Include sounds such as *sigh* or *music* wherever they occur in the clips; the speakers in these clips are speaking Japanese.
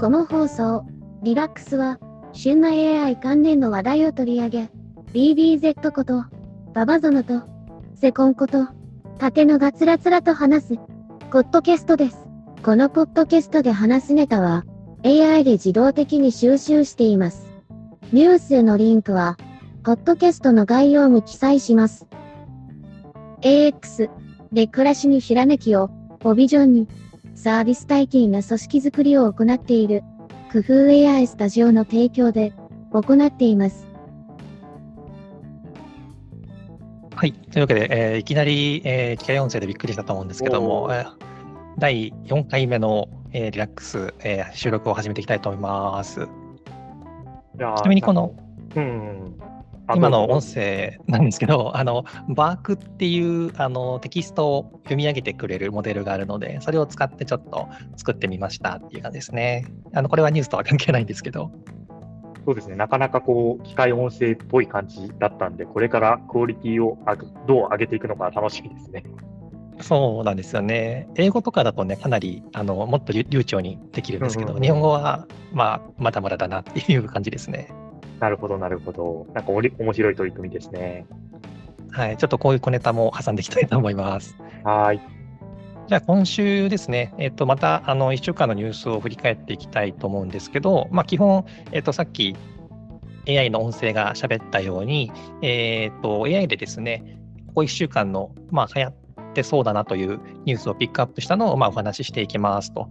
この放送、リラックスは、旬な AI 関連の話題を取り上げ、BBZ こと、ババゾノと、セコンこと、縦のがつらつらと話す、ポッドキャストです。このポッドキャストで話すネタは、AI で自動的に収集しています。ニュースへのリンクは、ポッドキャストの概要に記載します。AX で暮らしにひらめきを、オビジョンに、サービス体系の組織づくりを行っている、工夫 AI スタジオの提供で行っています。はい。というわけで、えー、いきなり、えー、機械音声でびっくりしたと思うんですけども、えー、第4回目の、えー、リラックス、えー、収録を始めていきたいと思います。ちなみにこの、うん、今の音声なんですけど、*laughs* あのバークっていうあのテキストを読み上げてくれるモデルがあるので、それを使ってちょっと作ってみましたっていう感じですね。あのこれはニュースとは関係ないんですけど。そうですね、なかなかこう機械音声っぽい感じだったんで、これからクオリティをどう上げていくのか楽しみですね。そうなんですよね。英語とかだとね、かなりあのもっと流暢にできるんですけど、うんうん、日本語は、まあ、まだまだだなっていう感じですね。なるほど、なるほど。なんかおり面白い取り組みですね。はい、ちょっとこういう小ネタも挟んでいきたいと思います。はい。じゃあ今週ですね、えっと、またあの1週間のニュースを振り返っていきたいと思うんですけど、まあ、基本、えっと、さっき AI の音声が喋ったように、えっと、AI でですね、ここ1週間の、まあ、流行ってそうだなというニュースをピックアップしたのを、まあ、お話ししていきますと。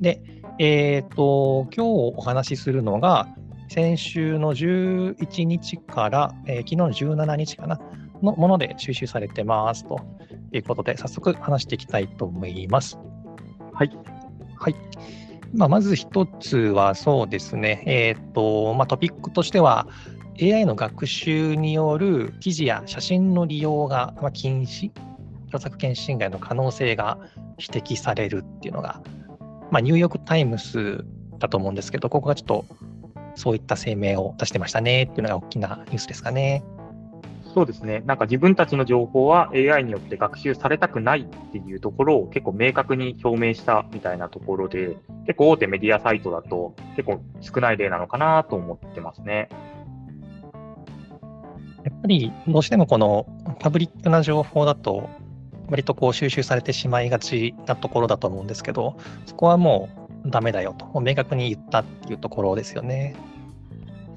で、えっと、今日お話しするのが、先週の11日から、えー、昨日の17日かな、のもので収集されてますということで、早速話していきたいと思います。はい。はい。まあ、まず一つはそうですね、えっ、ー、と、まあ、トピックとしては、AI の学習による記事や写真の利用が禁止、著作権侵害の可能性が指摘されるっていうのが、まあ、ニューヨーク・タイムズだと思うんですけど、ここがちょっとそういった声明を出してましたねっていうのが大きなニュースですかね。そうですね。なんか自分たちの情報は AI によって学習されたくないっていうところを結構明確に表明したみたいなところで、結構大手メディアサイトだと結構少ない例なのかなと思ってますね。やっぱりどうしてもこのパブリックな情報だと割とこう収集されてしまいがちなところだと思うんですけど、そこはもうダメだよと、明確に言ったっていうところですよね。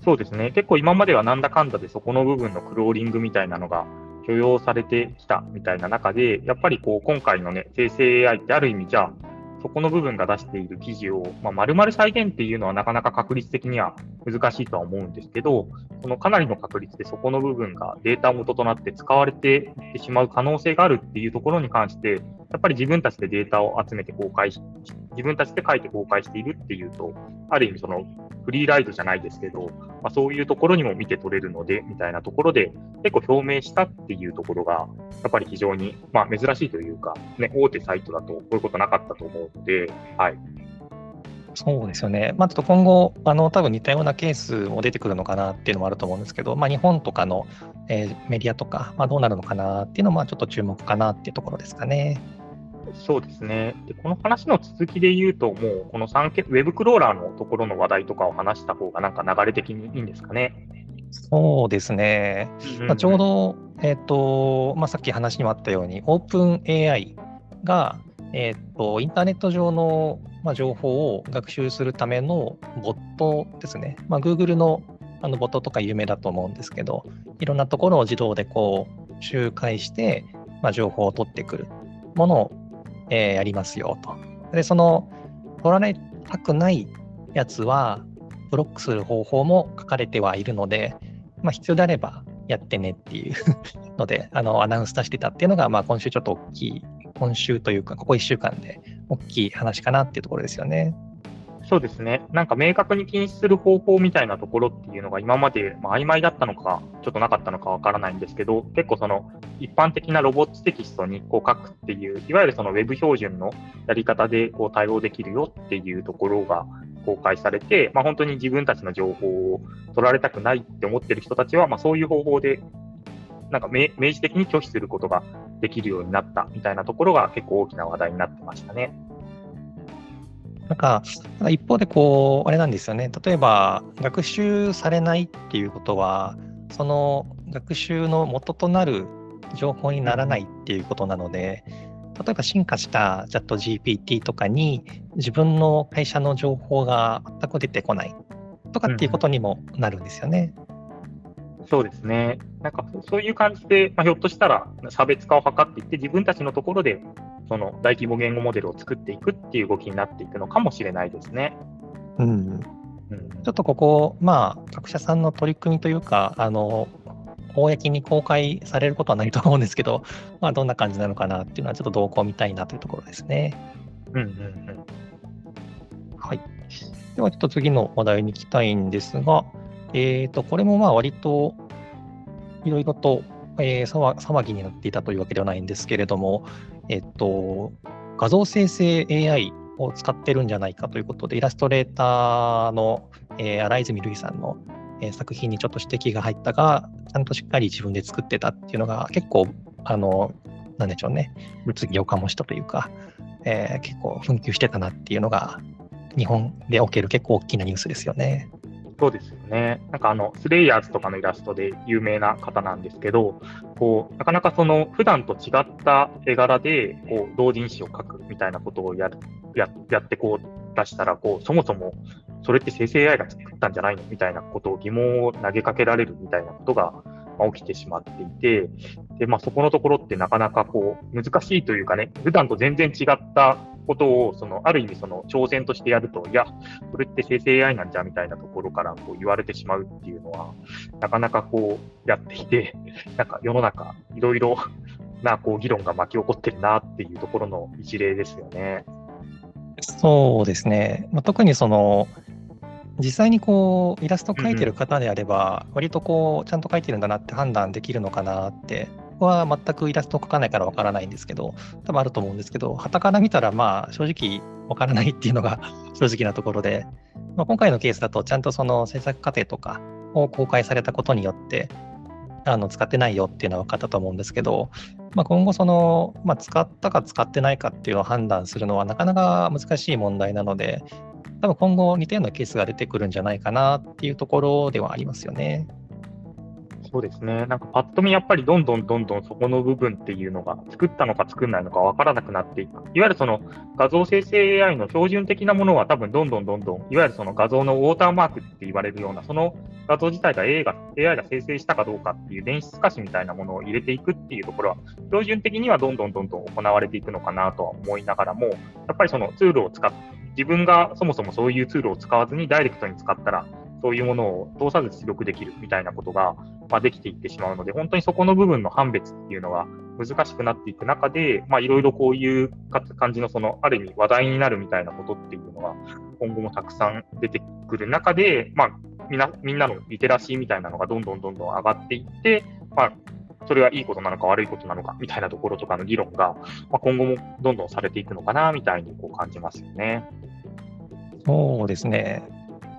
そうですね。結構今まではなんだかんだでそこの部分のクローリングみたいなのが許容されてきたみたいな中で、やっぱりこう今回のね、生成 AI ってある意味じゃあ、そこの部分が出している記事を、まあ、丸々再現っていうのはなかなか確率的には難しいとは思うんですけど、そのかなりの確率でそこの部分がデータ元となって使われていってしまう可能性があるっていうところに関して、やっぱり自分たちでデータを集めて公開し、自分たちで書いて公開しているっていうと、ある意味そのフリーライドじゃないですけど、まあ、そういうところにも見て取れるので、みたいなところで、結構表明したっていうところが、やっぱり非常に、まあ、珍しいというか、ね、大手サイトだとこういうことなかったと思うので、はい。そうですよね。まあ、ちょっと今後、あの、多分似たようなケースも出てくるのかなっていうのもあると思うんですけど、まあ、日本とかの、えー、メディアとか、まあ、どうなるのかなっていうのも、ちょっと注目かなっていうところですかね。そうですね。で、この話の続きで言うと、もう、この3件、ウェブクローラーのところの話題とかを話した方が、なんか流れ的にいいんですかね。そうですね。うん、まあ、ちょうど、えっ、ー、と、まあ、さっき話にもあったように、オープン AI が、えっ、ー、と、インターネット上の、まあ、情報を学習するためのボットですね。まあ、Google のあのボットとか有名だと思うんですけど、いろんなところを自動でこう周回して、まあ、情報を取ってくるものをえー、やりますよと。で、その、取られたくないやつは、ブロックする方法も書かれてはいるので、まあ、必要であればやってねっていう *laughs* ので、あの、アナウンス出してたっていうのが、まあ、今週ちょっと大きい、今週というか、ここ1週間で大きい話かなっていうところですよね。そうですね。なんか明確に禁止する方法みたいなところっていうのが今まで、まあ、曖昧だったのか、ちょっとなかったのかわからないんですけど、結構その一般的なロボットテキストにこう書くっていう、いわゆるその Web 標準のやり方でこう対応できるよっていうところが公開されて、まあ、本当に自分たちの情報を取られたくないって思ってる人たちは、まあ、そういう方法でなんか明示的に拒否することができるようになったみたいなところが結構大きな話題になってましたね。なんか、一方でこう、あれなんですよね。例えば、学習されないっていうことは、その学習の元となる情報にならないっていうことなので、例えば進化したチャット GPT とかに自分の会社の情報が全く出てこないとかっていうことにもなるんですよね。うん、そうですね。なんかそういう感じで、まあ、ひょっとしたら差別化を図っていって、自分たちのところでその大規模言語モデルを作っていくっていう動きになっていくのかもしれないですね。うん、ちょっとここ、まあ、各社さんの取り組みというか、あの公に公開されることはないと思うんですけど、*laughs* まあ、どんな感じなのかなっていうのは、ちょっと動向を見たいなというところですね。うんうんうん。はい。では、ちょっと次の話題に行きたいんですが、えっ、ー、と、これもまあ、割といろいろと、えー、騒ぎになっていたというわけではないんですけれども、えっ、ー、と、画像生成 AI を使ってるんじゃないかということで、イラストレーターの、えー、荒泉瑠衣さんのえ作品にちょっと指摘が入ったが、ちゃんとしっかり自分で作ってたっていうのが結構、あの、なんでしょうね、物議を醸したというか、えー、結構紛糾してたなっていうのが、日本でおける結構大きなニュースですよね。そうですよね。なんかあの、スレイヤーズとかのイラストで有名な方なんですけど、こう、なかなかその、普段と違った絵柄で、こう、同人誌を描くみたいなことをやる、ややってこう出したら、こう、そもそもそれって生成 AI が作ったんじゃないの？みたいなことを疑問を投げかけられるみたいなことが起きてしまっていて、で、まあ、そこのところってなかなかこう、難しいというかね、普段と全然違ったことを、その、ある意味その、挑戦としてやると、いや、それって生成 AI なんじゃみたいなところからこう言われてしまうっていうのは、なかなかこう、やっていて、*laughs* なんか世の中、いろいろな、こう、議論が巻き起こってるなっていうところの一例ですよね。そうですね。まあ、特にその、実際にこうイラスト描いてる方であれば、割とこうちゃんと描いてるんだなって判断できるのかなっては全くイラスト描かないからわからないんですけど、多分あると思うんですけど、はたから見たらまあ正直わからないっていうのが *laughs* 正直なところで、まあ、今回のケースだとちゃんとその制作過程とかを公開されたことによって、あの使ってないよっていうのは分かったと思うんですけど、まあ、今後その、まあ、使ったか使ってないかっていうのを判断するのはなかなか難しい問題なので、多分今後似たようなケースが出てくるんじゃないかなっていうところではありますよね。そうですね。なんかパッと見やっぱりどんどんどんどんそこの部分っていうのが作ったのか作んないのかわからなくなっていく。いわゆるその画像生成 AI の標準的なものは多分どんどんどんどん、いわゆるその画像のウォーターマークって言われるような、その画像自体が AI が AI が生成したかどうかっていう電子透かしみたいなものを入れていくっていうところは、標準的にはどんどんどんどん行われていくのかなとは思いながらも、やっぱりそのツールを使って、自分がそもそもそういうツールを使わずにダイレクトに使ったら、そういうものを通さず出力できるみたいなことが、まあ、できていってしまうので、本当にそこの部分の判別っていうのが難しくなっていく中で、いろいろこういう感じの、その、ある意味話題になるみたいなことっていうのが、今後もたくさん出てくる中で、まあ、みな、みんなのリテラシーみたいなのがどんどんどんどん上がっていって、まあ、それはいいことなのか悪いことなのかみたいなところとかの議論が、まあ、今後もどんどんされていくのかなみたいにこう感じますよね。そうですね。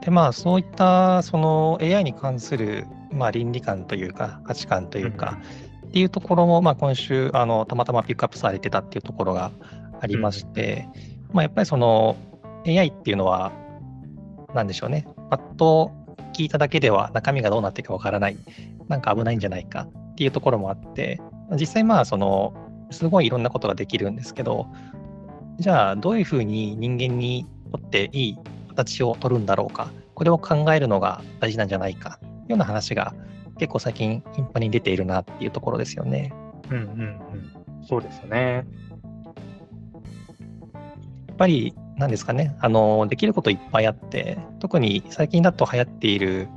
でまあそういったその AI に関する、まあ、倫理観というか価値観というか、うん、っていうところも、まあ、今週あのたまたまピックアップされてたっていうところがありまして、うん、まあ、やっぱりその AI っていうのは何でしょうね。パッと聞いただけでは中身がどうなっていくかわからない。なんか危ないんじゃないかっていうところもあって実際まあそのすごいいろんなことができるんですけどじゃあどういうふうに人間にとっていい形を取るんだろうか、これを考えるのが大事なんじゃないか、というような話が結構最近頻繁に出ているなっていうところですよね。うんうんうん。そうですね。やっぱり、なんですかね、あの、できることいっぱいあって、特に最近だと流行っている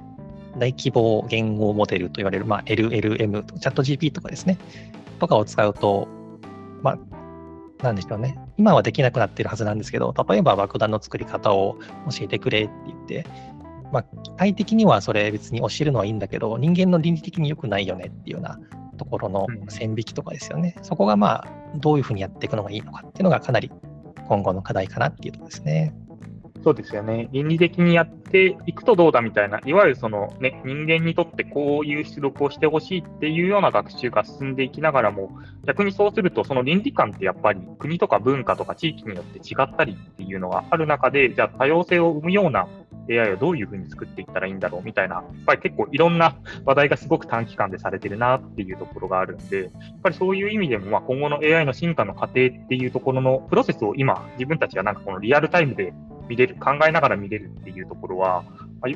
大規模言語モデルと言われる、まあ、LLM、チャット GP とかですね、とかを使うと、まあ、なんでしょうね。今はできなくなってるはずなんですけど、例えば爆弾の作り方を教えてくれって言って、まあ、機械的にはそれ別に教えるのはいいんだけど、人間の倫理的に良くないよねっていうようなところの線引きとかですよね。うん、そこがまあ、どういうふうにやっていくのがいいのかっていうのがかなり今後の課題かなっていうところですね。そうですよね。倫理的にやっていくとどうだみたいな、いわゆるその、ね、人間にとってこういう出力をしてほしいっていうような学習が進んでいきながらも、逆にそうすると、その倫理観ってやっぱり国とか文化とか地域によって違ったりっていうのがある中で、じゃあ多様性を生むような AI をどういうふうに作っていったらいいんだろうみたいな、やっぱり結構いろんな *laughs* 話題がすごく短期間でされてるなっていうところがあるんで、やっぱりそういう意味でも、まあ、今後の AI の進化の過程っていうところのプロセスを今、自分たちがなんかこのリアルタイムで見れる、考えながら見れるっていうところは、あ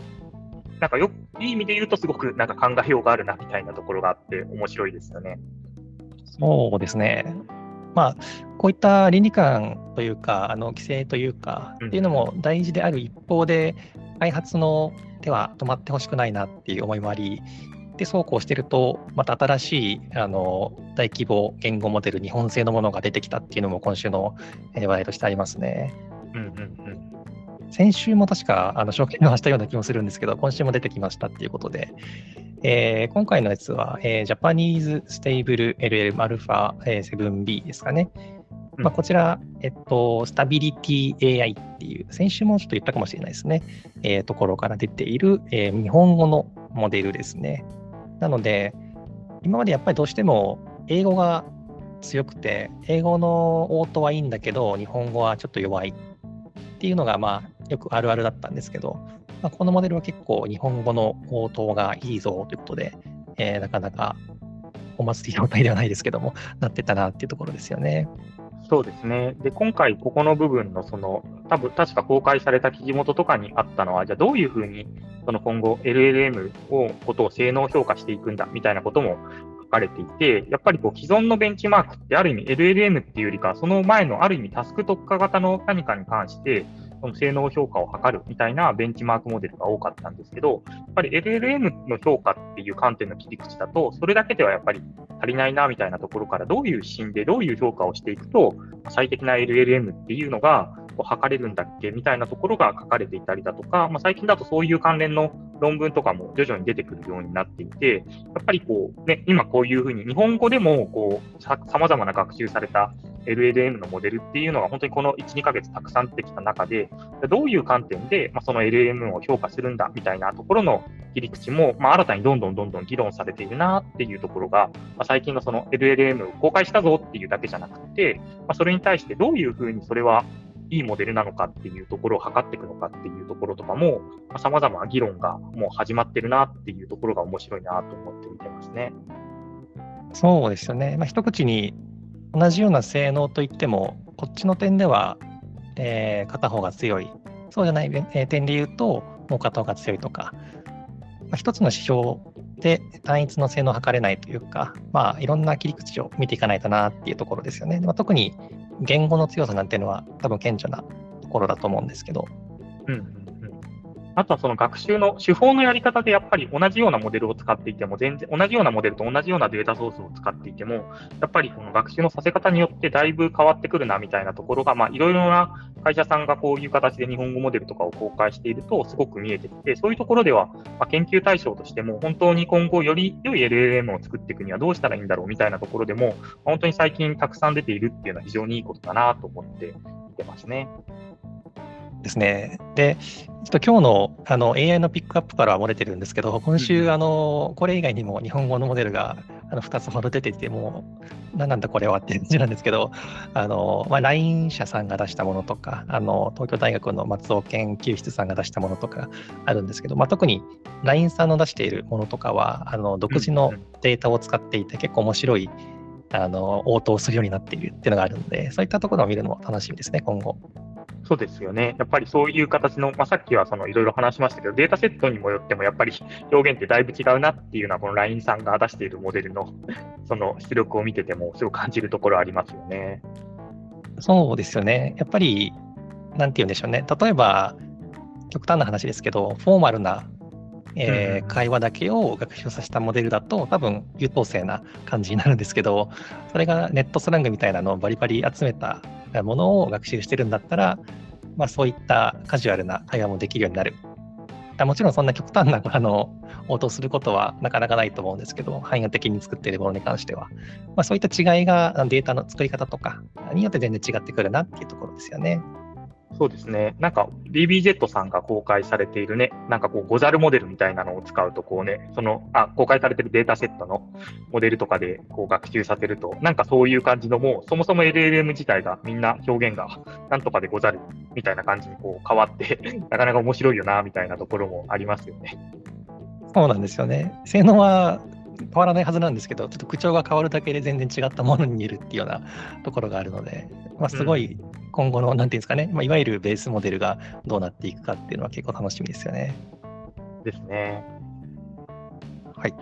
なんかよいい意味で言うと、すごくなんか考えようがあるなみたいなところがあって、面白いですよね。そうですね。まあ、こういった倫理観というか、あの規制というか、っていうのも大事である一方で、開発の手は止まってほしくないなっていう思いもあり、で、そうこうしてると、また新しいあの大規模言語モデル、日本製のものが出てきたっていうのも今週の話題としてありますね。うんうんうん先週も確かあの証券をしたような気もするんですけど、今週も出てきましたっていうことで、えー、今回のやつは、えー、Japanese Stable LLM Alpha 7B ですかね。まあ、こちら、えっと、スタビリティ AI っていう、先週もちょっと言ったかもしれないですね、えー、ところから出ている、えー、日本語のモデルですね。なので、今までやっぱりどうしても英語が強くて、英語の応答はいいんだけど、日本語はちょっと弱いっていうのが、まあ、よくあるあるだったんですけど、まあ、このモデルは結構日本語の応答がいいぞということで、えー、なかなかお祭り状態ではないですけども、なってたなっていうところですよね。そうですね。で、今回、ここの部分の、その、多分確か公開された記事元とかにあったのは、じゃあどういうふうに、その今後、LLM を、ことを性能評価していくんだ、みたいなことも書かれていて、やっぱりこう、既存のベンチマークって、ある意味 LLM っていうよりか、その前のある意味タスク特化型の何かに関して、その性能評価を測るみたいなベンチマークモデルが多かったんですけど、やっぱり LLM の評価っていう観点の切り口だと、それだけではやっぱり足りないなみたいなところから、どういう指針でどういう評価をしていくと、最適な LLM っていうのが測れるんだっけみたいなところが書かれていたりだとか、まあ、最近だとそういう関連の論文とかも徐々に出てくるようになっていて、やっぱりこう、ね、今こういうふうに日本語でもこうさまざまな学習された LLM のモデルっていうのが本当にこの1、2ヶ月たくさん出てきた中で、どういう観点で、まあ、その LLM を評価するんだみたいなところの切り口も、まあ、新たにどんどんどんどん議論されているなっていうところが、まあ、最近のその LLM を公開したぞっていうだけじゃなくて、まあ、それに対してどういうふうにそれはいいモデルなのかっていうところを測っていくのかっていうところとかも、さまざ、まな議論がもう始まってるなっていうところが面白いなと思って見てますね。そうですよね。まあ、一口に同じような性能といっても、こっちの点では、えー、片方が強い、そうじゃない、えー、点で言うと、もう片方が強いとか、まあ、一つの指標で単一の性能を測れないというか、まあ、いろんな切り口を見ていかないとなっていうところですよね。まあ、特に言語の強さなんていうのは多分顕著なところだと思うんですけど。うん、あとはその学習の手法のやり方でやっぱり同じようなモデルを使っていても、全然同じようなモデルと同じようなデータソースを使っていても、やっぱりこの学習のさせ方によってだいぶ変わってくるなみたいなところが、いろいろな会社さんがこういう形で日本語モデルとかを公開しているとすごく見えてきて、そういうところでは、ま、研究対象としても本当に今後より良い LLM を作っていくにはどうしたらいいんだろうみたいなところでも、本当に最近たくさん出ているっていうのは非常にいいことだなと思って見てますね。ですね。で、ちょっと今日のあの AI のピックアップからは漏れてるんですけど、今週、あのこれ以外にも日本語のモデルがあの2つほど出てて、もう、何なんだこれはっていう感じなんですけど、あのまあ、LINE 社さんが出したものとか、あの東京大学の松尾研究室さんが出したものとかあるんですけど、まあ、特に LINE さんの出しているものとかは、あの独自のデータを使っていて、結構面白いあの応答するようになっているっていうのがあるので、そういったところを見るのも楽しみですね、今後。そうですよね。やっぱりそういう形の、まあ、さっきはそのいろいろ話しましたけど、データセットにもよってもやっぱり表現ってだいぶ違うなっていうのは、この LINE さんが出しているモデルの *laughs* その出力を見てても、すごく感じるところありますよね。そうですよね。やっぱり、なんて言うんでしょうね。例えば、極端な話ですけど、フォーマルな、えー、会話だけを学習させたモデルだと、多分優等生な感じになるんですけど、それがネットスラングみたいなのをバリバリ集めたものを学習してるんだったら、まあ、そういったカジュアルな会話もできるようになる。もちろんそんな極端なあの応答することはなかなかないと思うんですけど、汎用的に作っているものに関しては、まあ、そういった違いがデータの作り方とかによって全然違ってくるなっていうところですよね。そうですね。なんか BBZ さんが公開されているね、なんかこう、ゴザルモデルみたいなのを使うと、こうね、その、あ、公開されてるデータセットのモデルとかでこう学習させると、なんかそういう感じのもう、そもそも LLM 自体がみんな表現がなんとかでござるみたいな感じにこう変わって *laughs* なかなか面白いよな、みたいなところもありますよね。そうなんですよね。性能は変わらないはずなんですけど、ちょっと口調が変わるだけで全然違ったものに見えるっていうようなところがあるので、まあ、すごい今後の、なんていうんですかね、まあ、いわゆるベースモデルがどうなっていくかっていうのは結構楽しみですよね。ですね。はい。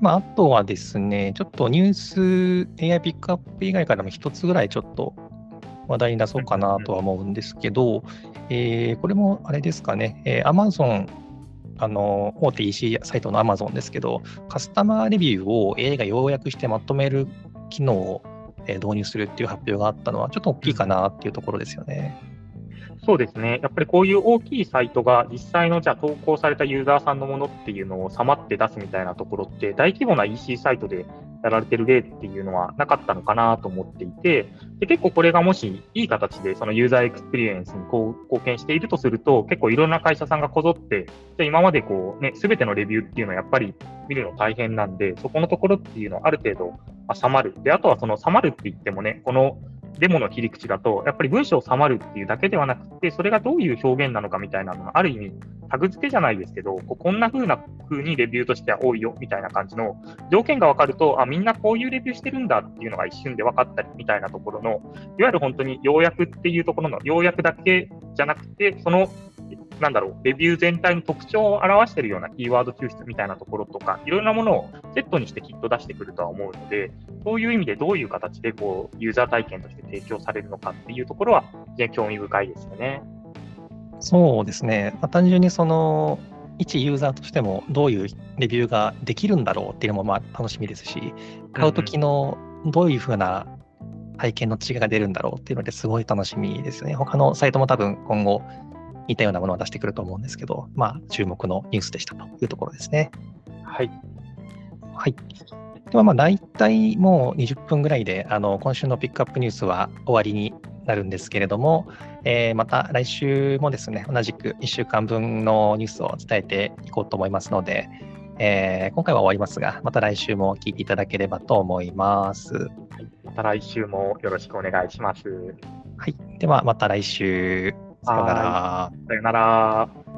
まあ、あとはですね、ちょっとニュース AI ピックアップ以外からも一つぐらいちょっと話題に出そうかなとは思うんですけど、えー、これもあれですかね、えー、Amazon あの大手 EC サイトの Amazon ですけど、カスタマーレビューを AI が要約してまとめる機能を導入するっていう発表があったのは、ちょっと大きいかなっていうところですよね。そうですね。やっぱりこういう大きいサイトが実際のじゃあ投稿されたユーザーさんのものっていうのをさまって出すみたいなところって大規模な EC サイトでやられてる例っていうのはなかったのかなと思っていて、で結構これがもしいい形でそのユーザーエクスペリエンスに貢献しているとすると、結構いろんな会社さんがこぞって、じゃ今までこうね、全てのレビューっていうのはやっぱり見るの大変なんで、そこのところっていうのはある程度、まあ、サマる。で、あとはそのサマるって言ってもね、このデモの切り口だと、やっぱり文章をサマるっていうだけではなくて、それがどういう表現なのかみたいなのがある意味、タグ付けじゃないですけど、ここんな風な風にレビューとしては多いよみたいな感じの条件が分かると、あ、みんなこういうレビューしてるんだっていうのが一瞬で分かったりみたいなところの、いわゆる本当に要約っていうところの要約だけじゃなくて、そのなんだろう、レビュー全体の特徴を表しているようなキーワード抽出みたいなところとか、いろんなものをセットにしてきっと出してくるとは思うので、そういう意味でどういう形でこうユーザー体験として提供されるのかっていうところは、非常に興味深いですよね。そうですね。まあ、単純にその一ユーザーとしてもどういうレビューができるんだろうっていうのもまあ楽しみですし、買うときのどういうふうな体験の違いが出るんだろうっていうのですごい楽しみですね。他のサイトも多分今後似たようなものを出してくると思うんですけど、まあ、注目のニュースでしたというところですね。はい。はい。では、まあ、大体もう20分ぐらいで、あの、今週のピックアップニュースは終わりになるんですけれども、えー、また来週もですね、同じく1週間分のニュースを伝えていこうと思いますので、えー、今回は終わりますが、また来週も聞いていただければと思います。また来週もよろしくお願いします。はい。では、また来週。さよなら。さよなら。